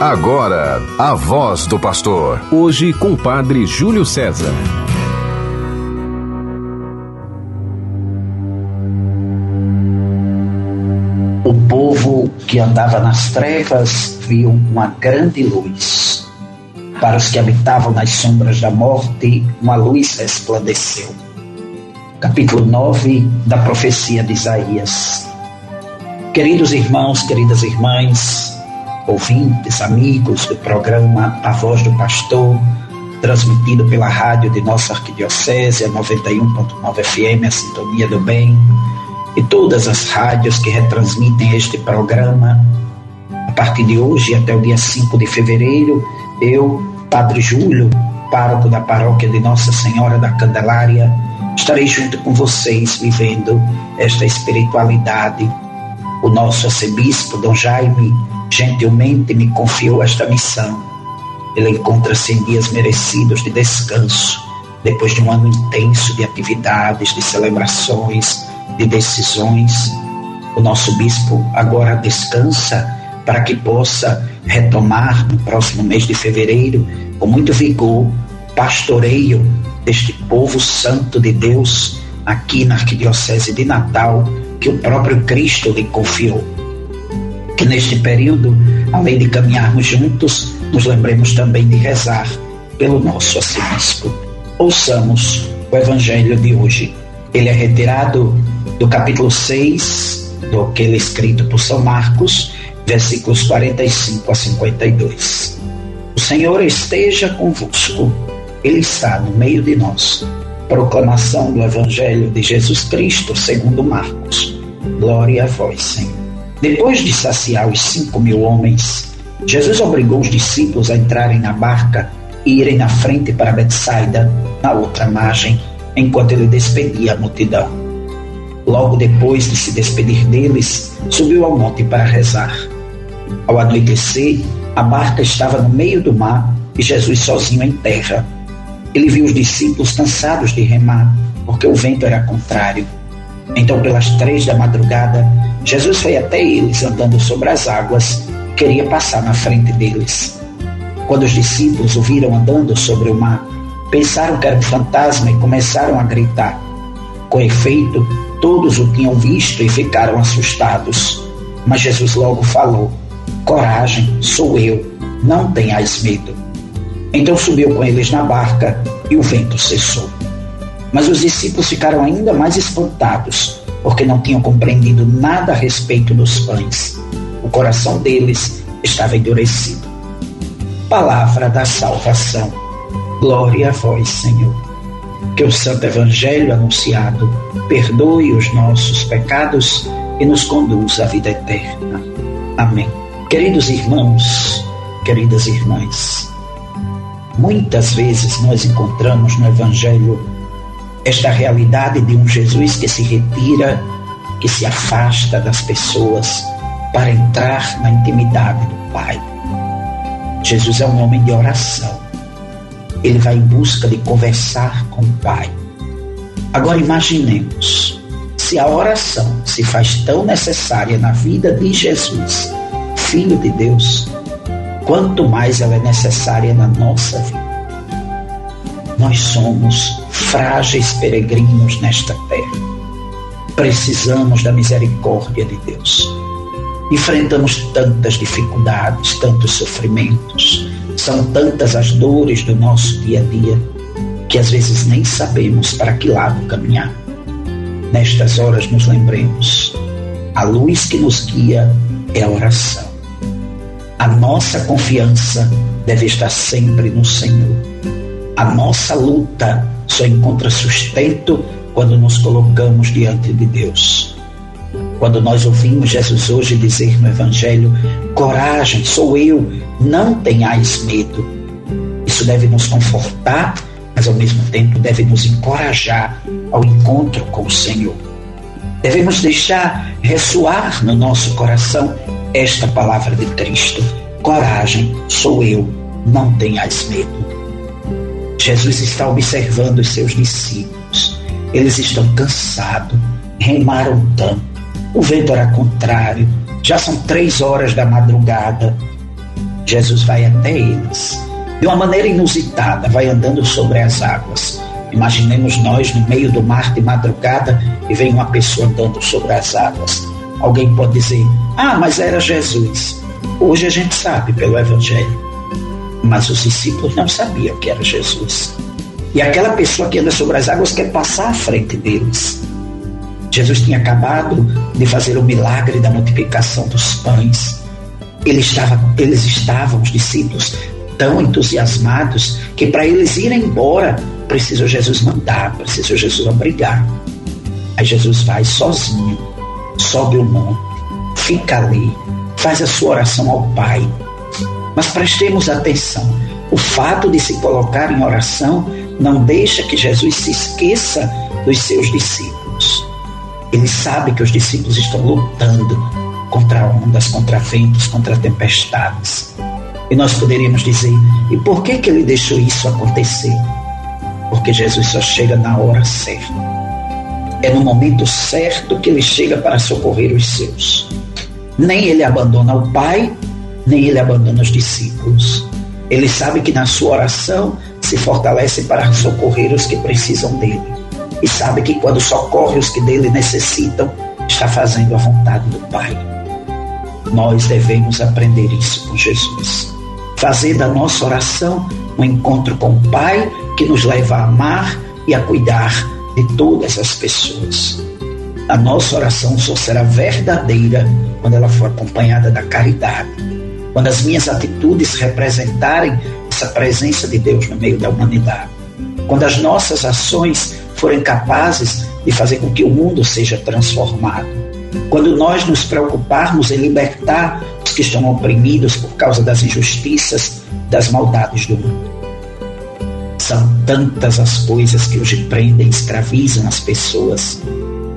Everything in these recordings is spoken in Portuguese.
Agora, a voz do pastor. Hoje com o padre Júlio César. O povo que andava nas trevas viu uma grande luz. Para os que habitavam nas sombras da morte, uma luz resplandeceu. Capítulo 9 da profecia de Isaías. Queridos irmãos, queridas irmãs, ouvintes, amigos do programa A Voz do Pastor, transmitido pela rádio de nossa arquidiocese, a 91.9 FM, a Sintonia do Bem, e todas as rádios que retransmitem este programa. A partir de hoje até o dia 5 de fevereiro, eu, Padre Júlio, pároco da paróquia de Nossa Senhora da Candelária, estarei junto com vocês vivendo esta espiritualidade. O nosso arcebispo, Dom Jaime, gentilmente me confiou esta missão. Ele encontra-se em dias merecidos de descanso, depois de um ano intenso de atividades, de celebrações, de decisões. O nosso bispo agora descansa para que possa retomar no próximo mês de fevereiro, com muito vigor, pastoreio deste povo santo de Deus aqui na Arquidiocese de Natal, que o próprio Cristo lhe confiou que neste período, além de caminharmos juntos, nos lembremos também de rezar pelo nosso arcebispo. Ouçamos o Evangelho de hoje. Ele é retirado do capítulo 6 do aquele escrito por São Marcos, versículos 45 a 52. O Senhor esteja convosco, Ele está no meio de nós. Proclamação do Evangelho de Jesus Cristo segundo Marcos. Glória a vós, Senhor. Depois de saciar os cinco mil homens, Jesus obrigou os discípulos a entrarem na barca e irem na frente para Betsaida, na outra margem, enquanto ele despedia a multidão. Logo depois de se despedir deles, subiu ao monte para rezar. Ao anoitecer, a barca estava no meio do mar e Jesus sozinho em terra. Ele viu os discípulos cansados de remar, porque o vento era contrário. Então, pelas três da madrugada, Jesus foi até eles andando sobre as águas e queria passar na frente deles. Quando os discípulos o viram andando sobre o mar, pensaram que era um fantasma e começaram a gritar. Com efeito, todos o tinham visto e ficaram assustados. Mas Jesus logo falou: Coragem, sou eu, não tenhais medo. Então subiu com eles na barca e o vento cessou. Mas os discípulos ficaram ainda mais espantados, porque não tinham compreendido nada a respeito dos pães. O coração deles estava endurecido. Palavra da salvação. Glória a vós, Senhor. Que o Santo Evangelho anunciado perdoe os nossos pecados e nos conduza à vida eterna. Amém. Queridos irmãos, queridas irmãs, muitas vezes nós encontramos no Evangelho esta realidade de um Jesus que se retira, que se afasta das pessoas para entrar na intimidade do Pai. Jesus é um homem de oração. Ele vai em busca de conversar com o Pai. Agora imaginemos, se a oração se faz tão necessária na vida de Jesus, Filho de Deus, quanto mais ela é necessária na nossa vida. Nós somos frágeis peregrinos nesta terra. Precisamos da misericórdia de Deus. Enfrentamos tantas dificuldades, tantos sofrimentos, são tantas as dores do nosso dia a dia que às vezes nem sabemos para que lado caminhar. Nestas horas nos lembremos, a luz que nos guia é a oração. A nossa confiança deve estar sempre no Senhor. A nossa luta só encontra sustento quando nos colocamos diante de Deus. Quando nós ouvimos Jesus hoje dizer no Evangelho: Coragem, sou eu, não tenhais medo. Isso deve nos confortar, mas ao mesmo tempo deve nos encorajar ao encontro com o Senhor. Devemos deixar ressoar no nosso coração esta palavra de Cristo: Coragem, sou eu, não tenhais medo. Jesus está observando os seus discípulos. Eles estão cansados, remaram tanto. O vento era contrário. Já são três horas da madrugada. Jesus vai até eles. De uma maneira inusitada, vai andando sobre as águas. Imaginemos nós no meio do mar de madrugada e vem uma pessoa andando sobre as águas. Alguém pode dizer: Ah, mas era Jesus. Hoje a gente sabe pelo Evangelho. Mas os discípulos não sabiam que era Jesus. E aquela pessoa que anda sobre as águas quer passar à frente deles. Jesus tinha acabado de fazer o milagre da multiplicação dos pães. Ele estava, eles estavam, os discípulos, tão entusiasmados que para eles irem embora, precisou Jesus mandar, precisou Jesus obrigar. Aí Jesus vai sozinho, sobe o monte, fica ali, faz a sua oração ao Pai. Mas prestemos atenção: o fato de se colocar em oração não deixa que Jesus se esqueça dos seus discípulos. Ele sabe que os discípulos estão lutando contra ondas, contra ventos, contra tempestades. E nós poderíamos dizer: e por que, que ele deixou isso acontecer? Porque Jesus só chega na hora certa. É no momento certo que ele chega para socorrer os seus. Nem ele abandona o Pai, nem ele abandona os discípulos. Ele sabe que na sua oração se fortalece para socorrer os que precisam dele. E sabe que quando socorre os que dele necessitam, está fazendo a vontade do Pai. Nós devemos aprender isso com Jesus. Fazer da nossa oração um encontro com o Pai que nos leva a amar e a cuidar de todas as pessoas. A nossa oração só será verdadeira quando ela for acompanhada da caridade. Quando as minhas atitudes representarem essa presença de Deus no meio da humanidade. Quando as nossas ações forem capazes de fazer com que o mundo seja transformado. Quando nós nos preocuparmos em libertar os que estão oprimidos por causa das injustiças, das maldades do mundo. São tantas as coisas que hoje prendem, escravizam as pessoas.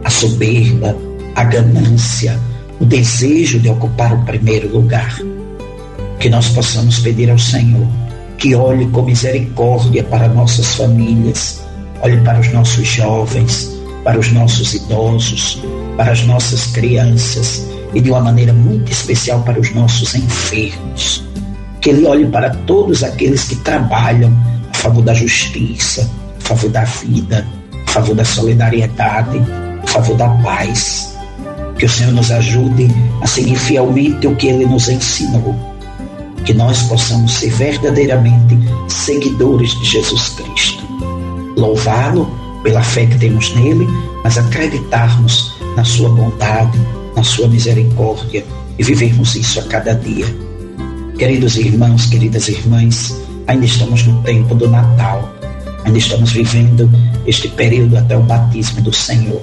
A soberba, a ganância, o desejo de ocupar o primeiro lugar. Que nós possamos pedir ao Senhor que olhe com misericórdia para nossas famílias, olhe para os nossos jovens, para os nossos idosos, para as nossas crianças e de uma maneira muito especial para os nossos enfermos. Que Ele olhe para todos aqueles que trabalham a favor da justiça, a favor da vida, a favor da solidariedade, a favor da paz. Que o Senhor nos ajude a seguir fielmente o que Ele nos ensinou que nós possamos ser verdadeiramente seguidores de Jesus Cristo. Louvá-lo pela fé que temos nele, mas acreditarmos na sua bondade, na sua misericórdia e vivermos isso a cada dia. Queridos irmãos, queridas irmãs, ainda estamos no tempo do Natal, ainda estamos vivendo este período até o batismo do Senhor.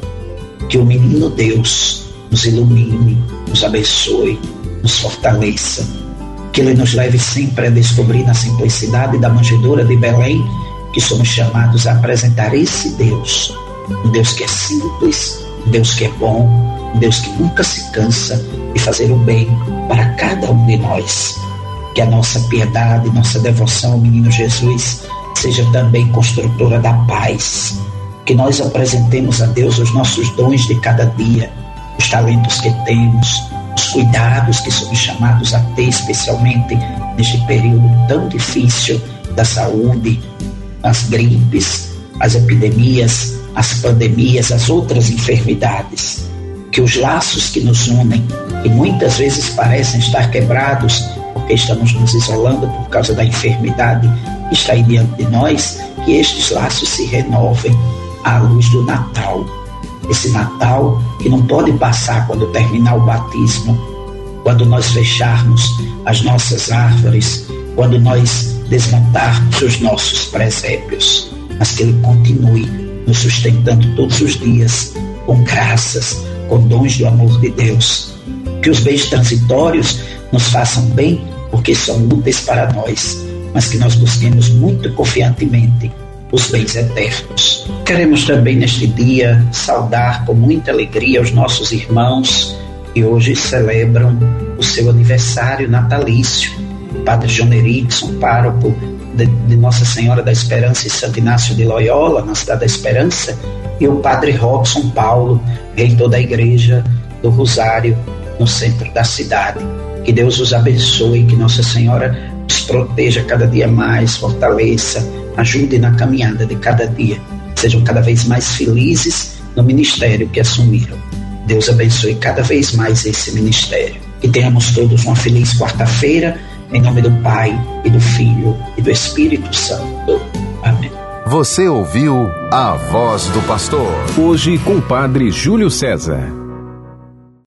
Que o menino Deus nos ilumine, nos abençoe, nos fortaleça que Ele nos leve sempre a descobrir na simplicidade da manjedoura de Belém que somos chamados a apresentar esse Deus, um Deus que é simples, um Deus que é bom, um Deus que nunca se cansa de fazer o bem para cada um de nós. Que a nossa piedade, nossa devoção ao menino Jesus seja também construtora da paz. Que nós apresentemos a Deus os nossos dons de cada dia, os talentos que temos, os cuidados que somos chamados a ter, especialmente neste período tão difícil da saúde, as gripes, as epidemias, as pandemias, as outras enfermidades. Que os laços que nos unem, e muitas vezes parecem estar quebrados, porque estamos nos isolando por causa da enfermidade que está aí diante de nós, que estes laços se renovem à luz do Natal esse Natal que não pode passar quando terminar o batismo, quando nós fecharmos as nossas árvores, quando nós desmontarmos os nossos presépios, mas que ele continue nos sustentando todos os dias com graças, com dons do amor de Deus. Que os bens transitórios nos façam bem porque são úteis para nós, mas que nós busquemos muito confiantemente os bens eternos. Queremos também neste dia saudar com muita alegria os nossos irmãos que hoje celebram o seu aniversário natalício. Padre John Erickson, pároco de, de, Nossa Senhora da Esperança e Santo Inácio de Loyola, na Cidade da Esperança, e o Padre Robson Paulo, reitor da Igreja do Rosário, no centro da cidade. Que Deus os abençoe, que Nossa Senhora os proteja cada dia mais, fortaleça, ajude na caminhada de cada dia. Sejam cada vez mais felizes no ministério que assumiram. Deus abençoe cada vez mais esse ministério. Que tenhamos todos uma feliz quarta-feira, em nome do Pai, e do Filho, e do Espírito Santo. Amém. Você ouviu a voz do pastor. Hoje com o Padre Júlio César.